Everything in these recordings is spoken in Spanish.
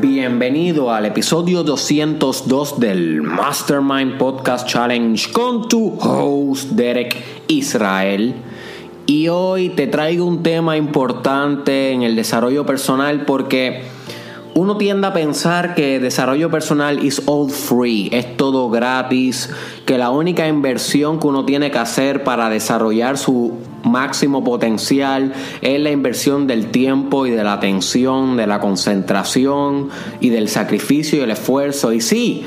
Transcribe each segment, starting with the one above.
Bienvenido al episodio 202 del Mastermind Podcast Challenge con tu host Derek Israel. Y hoy te traigo un tema importante en el desarrollo personal porque uno tiende a pensar que desarrollo personal is all free, es todo gratis, que la única inversión que uno tiene que hacer para desarrollar su máximo potencial es la inversión del tiempo y de la atención, de la concentración y del sacrificio y el esfuerzo. Y sí,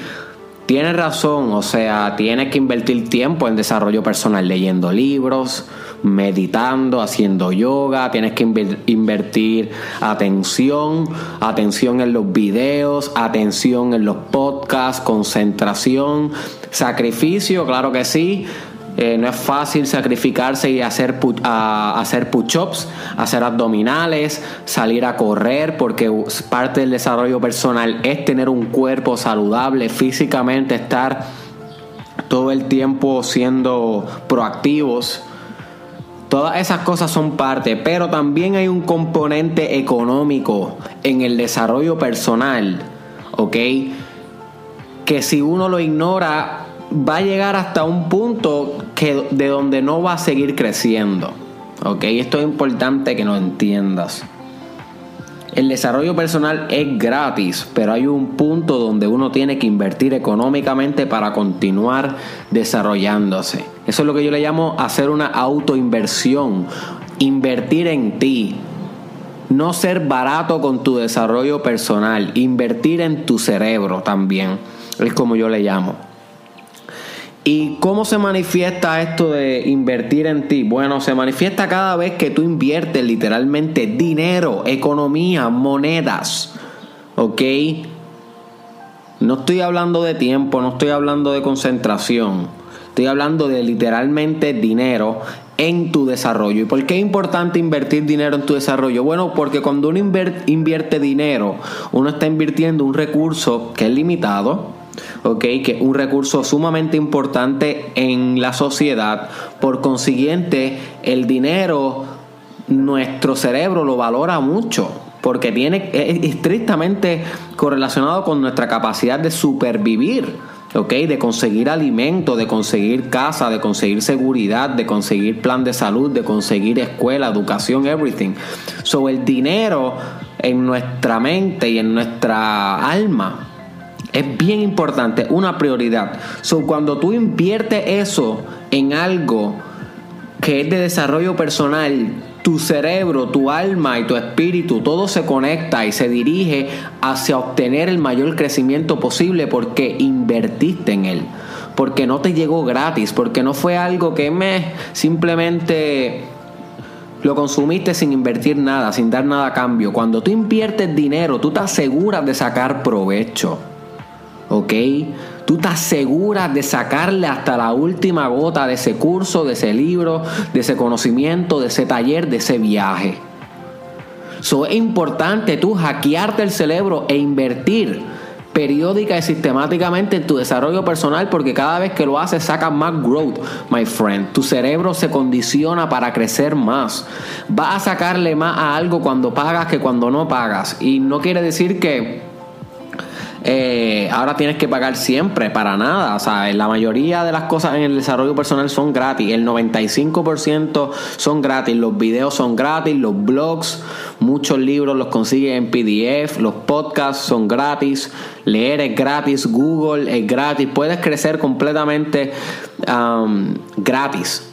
tienes razón, o sea, tienes que invertir tiempo en desarrollo personal leyendo libros, meditando, haciendo yoga, tienes que invertir atención, atención en los videos, atención en los podcasts, concentración, sacrificio, claro que sí. Eh, no es fácil sacrificarse y hacer, hacer push-ups, hacer abdominales, salir a correr, porque parte del desarrollo personal es tener un cuerpo saludable, físicamente estar todo el tiempo siendo proactivos Todas esas cosas son parte, pero también hay un componente económico en el desarrollo personal, ¿ok? Que si uno lo ignora, va a llegar hasta un punto que, de donde no va a seguir creciendo, ¿ok? Esto es importante que lo entiendas. El desarrollo personal es gratis, pero hay un punto donde uno tiene que invertir económicamente para continuar desarrollándose. Eso es lo que yo le llamo hacer una autoinversión, invertir en ti. No ser barato con tu desarrollo personal, invertir en tu cerebro también, es como yo le llamo. ¿Y cómo se manifiesta esto de invertir en ti? Bueno, se manifiesta cada vez que tú inviertes literalmente dinero, economía, monedas. ¿Ok? No estoy hablando de tiempo, no estoy hablando de concentración. Estoy hablando de literalmente dinero en tu desarrollo. ¿Y por qué es importante invertir dinero en tu desarrollo? Bueno, porque cuando uno invierte dinero, uno está invirtiendo un recurso que es limitado ¿ok? Que es un recurso sumamente importante en la sociedad. Por consiguiente, el dinero, nuestro cerebro lo valora mucho porque tiene, es estrictamente correlacionado con nuestra capacidad de supervivir. ¿Ok? De conseguir alimento, de conseguir casa, de conseguir seguridad, de conseguir plan de salud, de conseguir escuela, educación, everything. Sobre el dinero en nuestra mente y en nuestra alma es bien importante, una prioridad. So, cuando tú inviertes eso en algo que es de desarrollo personal, tu cerebro, tu alma y tu espíritu, todo se conecta y se dirige hacia obtener el mayor crecimiento posible porque invertiste en él. Porque no te llegó gratis, porque no fue algo que me simplemente lo consumiste sin invertir nada, sin dar nada a cambio. Cuando tú inviertes dinero, tú te aseguras de sacar provecho. ¿ok? Tú te aseguras de sacarle hasta la última gota de ese curso, de ese libro, de ese conocimiento, de ese taller, de ese viaje. So, es importante tú hackearte el cerebro e invertir periódica y sistemáticamente en tu desarrollo personal porque cada vez que lo haces sacas más growth, my friend. Tu cerebro se condiciona para crecer más. Vas a sacarle más a algo cuando pagas que cuando no pagas. Y no quiere decir que eh, ahora tienes que pagar siempre, para nada. O sea, la mayoría de las cosas en el desarrollo personal son gratis. El 95% son gratis. Los videos son gratis, los blogs, muchos libros los consigues en PDF, los podcasts son gratis, leer es gratis, Google es gratis. Puedes crecer completamente um, gratis.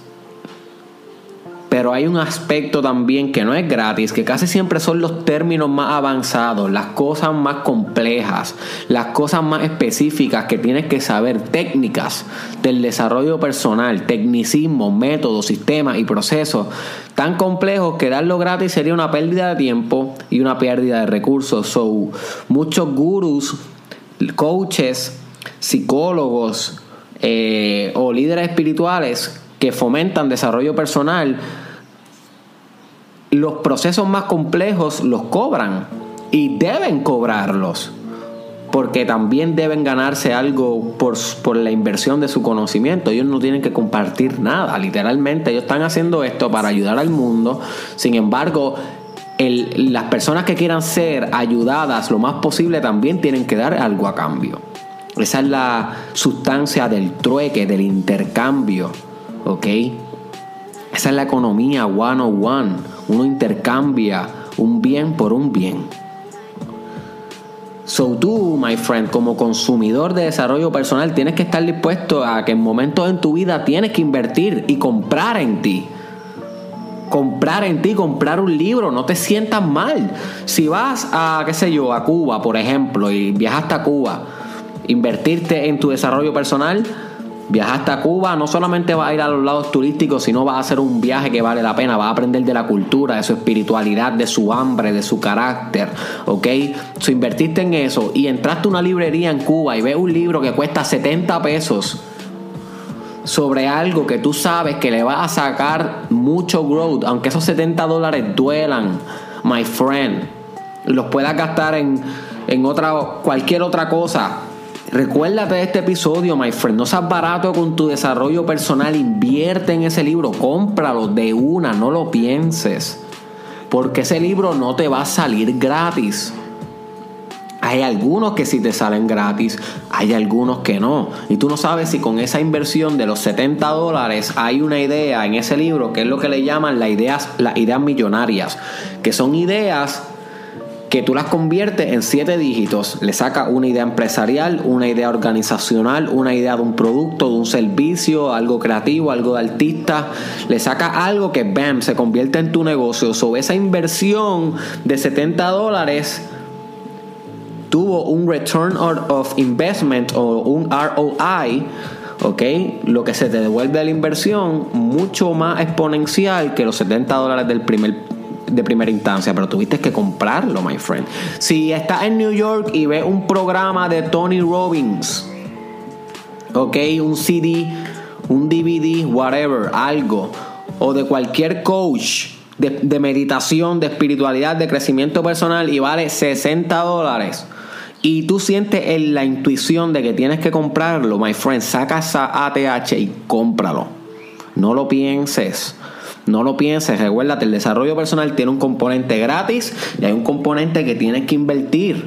Pero hay un aspecto también que no es gratis, que casi siempre son los términos más avanzados, las cosas más complejas, las cosas más específicas que tienes que saber, técnicas del desarrollo personal, tecnicismo, métodos, sistemas y procesos tan complejos que darlo gratis sería una pérdida de tiempo y una pérdida de recursos. So, muchos gurus, coaches, psicólogos eh, o líderes espirituales que fomentan desarrollo personal, los procesos más complejos los cobran y deben cobrarlos porque también deben ganarse algo por, por, la inversión de su conocimiento. Ellos no tienen que compartir nada, literalmente. Ellos están haciendo esto para ayudar al mundo. Sin embargo, las personas que quieran ser ayudadas lo más posible también tienen que dar algo a cambio. Esa es la sustancia del trueque, del intercambio. ¿Ok? Esa es la economía one on one. Uno intercambia un bien por un bien. So tú, my friend, como consumidor de desarrollo personal, tienes que estar dispuesto a que en momentos en tu vida tienes que invertir y comprar en ti. Comprar en ti, comprar un libro, no te sientas mal. Si vas a, qué sé yo, a Cuba, por ejemplo, y viajas hasta Cuba, invertirte en tu desarrollo personal, Viajaste a Cuba, no solamente vas a ir a los lados turísticos, sino vas a hacer un viaje que vale la pena, vas a aprender de la cultura, de su espiritualidad, de su hambre, de su carácter, ¿ok? Si invertiste en eso y entraste a una librería en Cuba y ves un libro que cuesta 70 pesos sobre algo que tú sabes que le va a sacar mucho growth, aunque esos 70 dólares duelan, my friend, los puedas gastar en, en otra, cualquier otra cosa Recuérdate este episodio, my friend. No seas barato con tu desarrollo personal. Invierte en ese libro. Cómpralo de una. No lo pienses. Porque ese libro no te va a salir gratis. Hay algunos que sí te salen gratis, hay algunos que no. Y tú no sabes si con esa inversión de los 70 dólares hay una idea en ese libro que es lo que le llaman las ideas, las ideas millonarias, que son ideas que tú las conviertes en siete dígitos. Le saca una idea empresarial, una idea organizacional, una idea de un producto, de un servicio, algo creativo, algo de artista. Le saca algo que, bam, se convierte en tu negocio. Sobre esa inversión de 70 dólares tuvo un return of investment o un ROI. ¿ok? Lo que se te devuelve de la inversión mucho más exponencial que los 70 dólares del primer de primera instancia, pero tuviste que comprarlo, my friend. Si estás en New York y ves un programa de Tony Robbins, ok, un CD, un DVD, whatever, algo, o de cualquier coach de, meditación, de espiritualidad, de crecimiento personal y vale 60 dólares. Y tú sientes en la intuición de que tienes que comprarlo, my friend, saca esa ATH y cómpralo. No lo pienses. No lo pienses, recuérdate, el desarrollo personal tiene un componente gratis y hay un componente que tienes que invertir.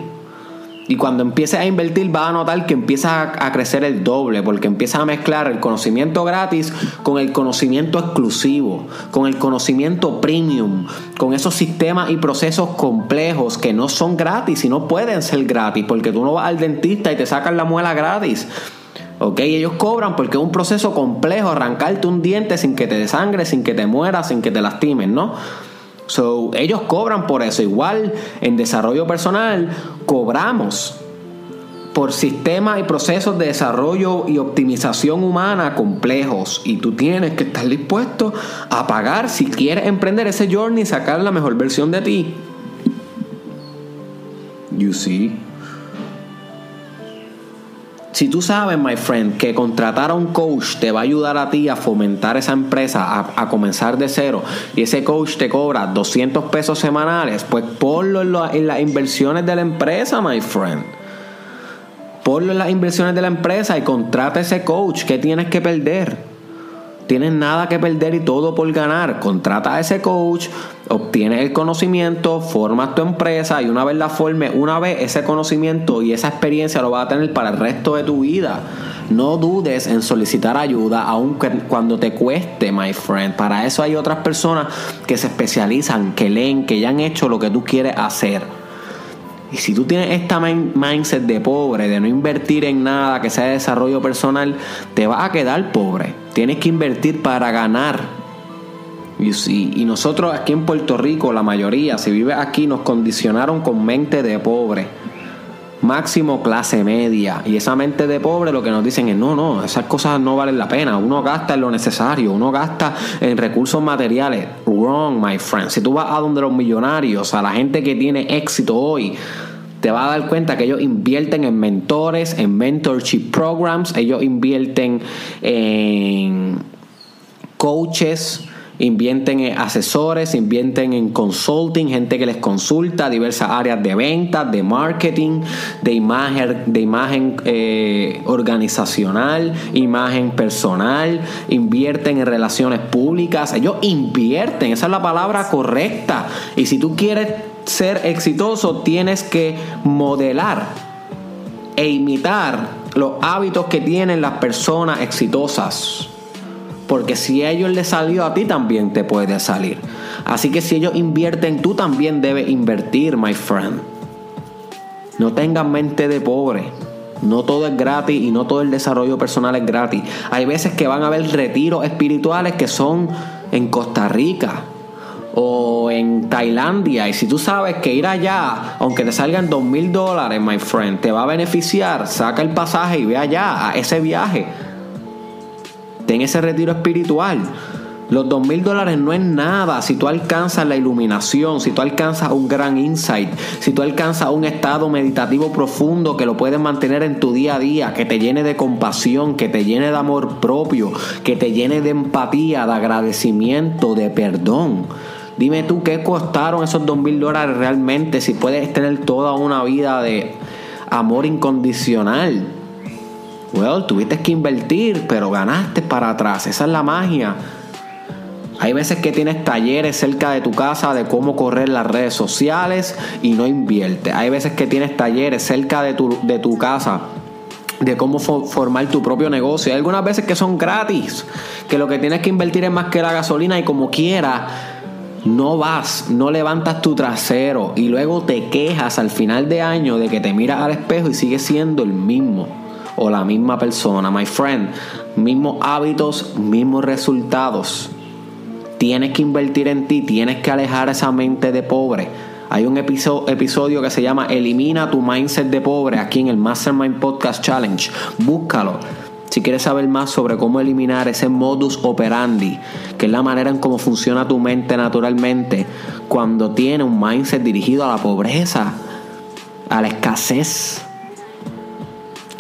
Y cuando empieces a invertir vas a notar que empieza a, crecer el doble, porque empiezas a mezclar el conocimiento gratis con el conocimiento exclusivo, con el conocimiento premium, con esos sistemas y procesos complejos que no son gratis y no pueden ser gratis, porque tú no vas al dentista y te sacan la muela gratis. ¿Ok? Ellos cobran porque es un proceso complejo arrancarte un diente sin que te desangre, sin que te mueras, sin que te lastimen, ¿no? So, ellos cobran por eso. Igual en desarrollo personal cobramos por sistemas y procesos de desarrollo y optimización humana complejos y tú tienes que estar dispuesto a pagar si quieres emprender ese journey y sacar la mejor versión de ti. You see? Si tú sabes, my friend, que contratar a un coach te va a ayudar a ti a fomentar esa empresa, a, comenzar de cero, y ese coach te cobra 200 pesos semanales, pues ponlo en, en las inversiones de la empresa, my friend. Ponlo en las inversiones de la empresa y contrata ese coach. ¿Qué tienes que perder? tienes nada que perder y todo por ganar. Contrata a ese coach, obtienes el conocimiento, formas tu empresa y una vez la forme, una vez ese conocimiento y esa experiencia lo vas a tener para el resto de tu vida. No dudes en solicitar ayuda, aunque cuando te cueste, my friend. Para eso hay otras personas que se especializan, que leen, que ya han hecho lo que tú quieres hacer. Y si tú tienes esta mindset de pobre, de no invertir en nada que sea de desarrollo personal, te vas a quedar pobre. Tienes que invertir para ganar. Y, nosotros aquí en Puerto Rico, la mayoría, si vives aquí, nos condicionaron con mente de pobre. Máximo clase media. Y esa mente de pobre lo que nos dicen es, no, no, esas cosas no valen la pena. Uno gasta en lo necesario, uno gasta en recursos materiales. Wrong, my friend. Si tú vas a donde los millonarios, a la gente que tiene éxito hoy, te vas a dar cuenta que ellos invierten en mentores, en mentorship programs, ellos invierten en coaches, invierten en asesores, invierten en consulting, gente que les consulta, diversas áreas de venta, de marketing, de imagen, de imagen eh, organizacional, imagen personal, invierten en relaciones públicas, ellos invierten, esa es la palabra correcta. Y si tú quieres ser exitoso, tienes que modelar e imitar los hábitos que tienen las personas exitosas. Porque si a ellos les salió a ti también te puede salir. Así que si ellos invierten, tú también debes invertir, my friend. No tengas mente de pobre. No todo es gratis y no todo el desarrollo personal es gratis. Hay veces que van a haber retiros espirituales que son en Costa Rica o en Tailandia. Y si tú sabes que ir allá, aunque te salgan dos mil dólares, my friend, te va a beneficiar, saca el pasaje y ve allá a ese viaje ten ese retiro espiritual. Los dos mil dólares no es nada si tú alcanzas la iluminación, si tú alcanzas un gran insight, si tú alcanzas un estado meditativo profundo que lo puedes mantener en tu día a día, que te llene de compasión, que te llene de amor propio, que te llene de empatía, de agradecimiento, de perdón. Dime tú qué costaron esos dos mil dólares realmente si puedes tener toda una vida de amor incondicional. Well, tuviste que invertir, pero ganaste para atrás. Esa es la magia. Hay veces que tienes talleres cerca de tu casa de cómo correr las redes sociales y no invierte. Hay veces que tienes talleres cerca de tu, de tu casa de cómo formar tu propio negocio. Hay algunas veces que son gratis, que lo que tienes que invertir es más que la gasolina y como quiera, no vas, no levantas tu trasero y luego te quejas al final de año de que te miras al espejo y sigues siendo el mismo o la misma persona, my friend. Mismos hábitos, mismos resultados. Tienes que invertir en ti, tienes que alejar esa mente de pobre. Hay un episodio que se llama Elimina tu mindset de pobre aquí en el Mastermind Podcast Challenge. Búscalo. Si quieres saber más sobre cómo eliminar ese modus operandi, que es la manera en cómo funciona tu mente naturalmente cuando tiene un mindset dirigido a la pobreza, a la escasez,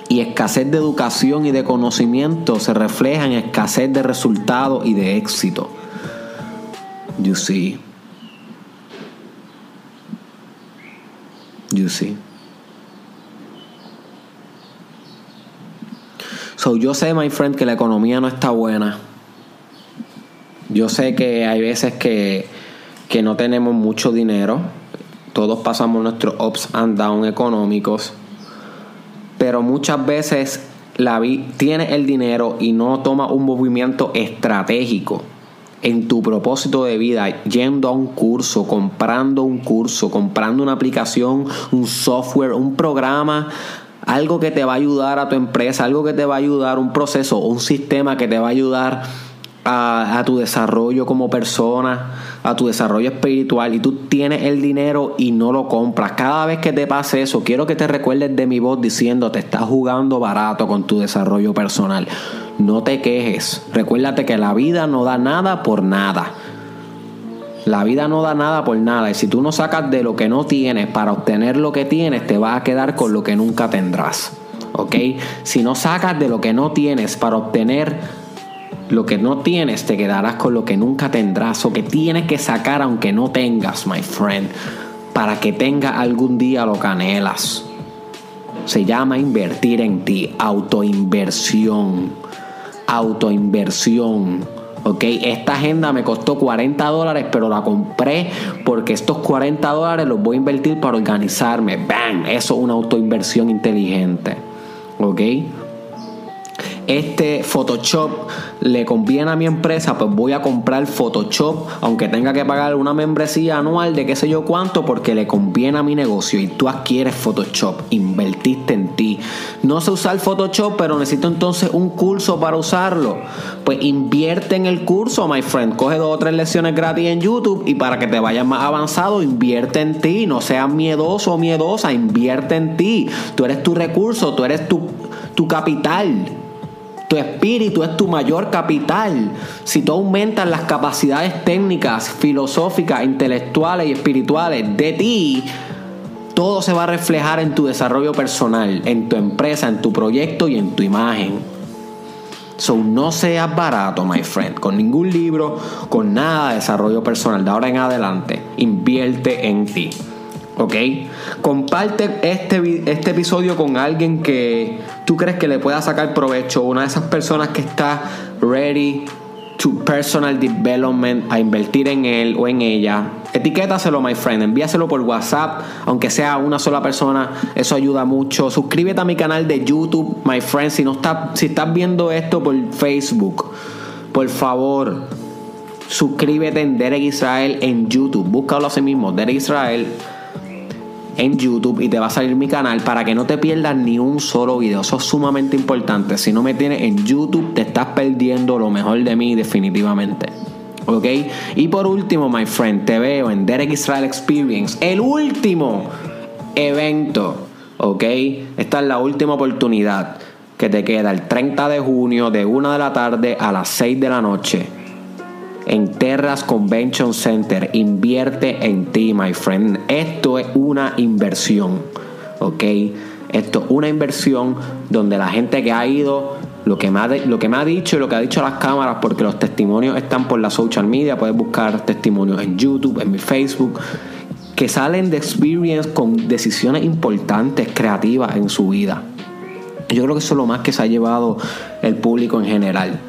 y escasez de educación y de conocimiento se refleja en escasez de resultados y de éxito. You see. You see. So, yo sé, my friend, que la economía no está buena. Yo sé que hay veces que, que no tenemos mucho dinero. Todos pasamos nuestros ups and downs económicos pero muchas veces la tiene el dinero y no toma un movimiento estratégico en tu propósito de vida, yendo a un curso, comprando un curso, comprando una aplicación, un software, un programa, algo que te va a ayudar a tu empresa, algo que te va a ayudar, un proceso, un sistema que te va a ayudar a, tu desarrollo como persona, a tu desarrollo espiritual y tú tienes el dinero y no lo compras. Cada vez que te pase eso, quiero que te recuerdes de mi voz diciendo te estás jugando barato con tu desarrollo personal. No te quejes. Recuérdate que la vida no da nada por nada. La vida no da nada por nada. Y si tú no sacas de lo que no tienes para obtener lo que tienes, te vas a quedar con lo que nunca tendrás. ¿Ok? Si no sacas de lo que no tienes para obtener lo que no tienes, te quedarás con lo que nunca tendrás o que tienes que sacar aunque no tengas, my friend, para que tenga algún día lo que anhelas. Se llama invertir en ti, autoinversión. Autoinversión. Ok, esta agenda me costó 40 dólares, pero la compré porque estos 40 dólares los voy a invertir para organizarme. ¡Bam! Eso es una autoinversión inteligente. Ok este Photoshop le conviene a mi empresa, pues voy a comprar Photoshop, aunque tenga que pagar una membresía anual de qué sé yo cuánto, porque le conviene a mi negocio y tú adquieres Photoshop, invertiste en ti. No sé usar Photoshop, pero necesito entonces un curso para usarlo. Pues invierte en el curso, my friend. Coge dos o tres lecciones gratis en YouTube y para que te vayas más avanzado, invierte en ti. No seas miedoso o miedosa, invierte en ti. Tú eres tu recurso, tú eres tu, tu capital. Tu espíritu es tu mayor capital. Si tú aumentas las capacidades técnicas, filosóficas, intelectuales y espirituales de ti, todo se va a reflejar en tu desarrollo personal, en tu empresa, en tu proyecto y en tu imagen. So, no seas barato, my friend, con ningún libro, con nada de desarrollo personal. De ahora en adelante, invierte en ti. ¿Ok? Comparte este, este episodio con alguien que tú crees que le pueda sacar provecho. Una de esas personas que está ready to personal development, a invertir en él o en ella. Etiquétaselo, my friend. Envíaselo por WhatsApp, aunque sea una sola persona. Eso ayuda mucho. Suscríbete a mi canal de YouTube, my friend. Si, no está, si estás viendo esto por Facebook, por favor, suscríbete en Derek Israel en YouTube. Búscalo así mismo, Derek Israel en YouTube y te va a salir mi canal para que no te pierdas ni un solo video. Eso es sumamente importante. Si no me tienes en YouTube, te estás perdiendo lo mejor de mí definitivamente. ¿Ok? Y por último, my friend, te veo en Derek Israel Experience, el último evento. ¿Ok? Esta es la última oportunidad que te queda el 30 de junio de 1 de la tarde a las 6 de la noche en Terras Convention Center. Invierte en ti, my friend. Esto es una inversión, ¿ok? Esto es una inversión donde la gente que ha ido, lo que, me ha, lo que me ha dicho y lo que ha dicho las cámaras, porque los testimonios están por la social media, puedes buscar testimonios en YouTube, en mi Facebook, que salen de experience con decisiones importantes, creativas en su vida. Yo creo que eso es lo más que se ha llevado el público en general.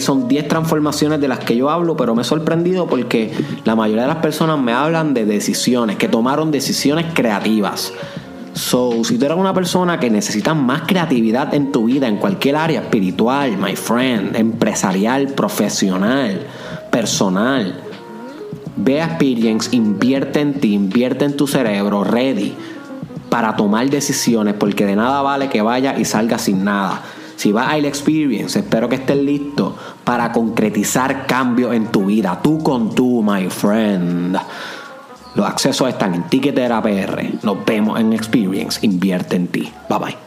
Son 10 transformaciones de las que yo hablo, pero me he sorprendido porque la mayoría de las personas me hablan de decisiones, que tomaron decisiones creativas. So, si tú eres una persona que necesita más creatividad en tu vida, en cualquier área, espiritual, my friend, empresarial, profesional, personal, ve a Experience, invierte en ti, invierte en tu cerebro, ready, para tomar decisiones, porque de nada vale que vaya y salga sin nada. Si vas a la experience, espero que estés listo para concretizar cambios en tu vida. Tú con tú, my friend. Los accesos están en Ticketera PR. Nos vemos en Experience. Invierte en ti. Bye bye.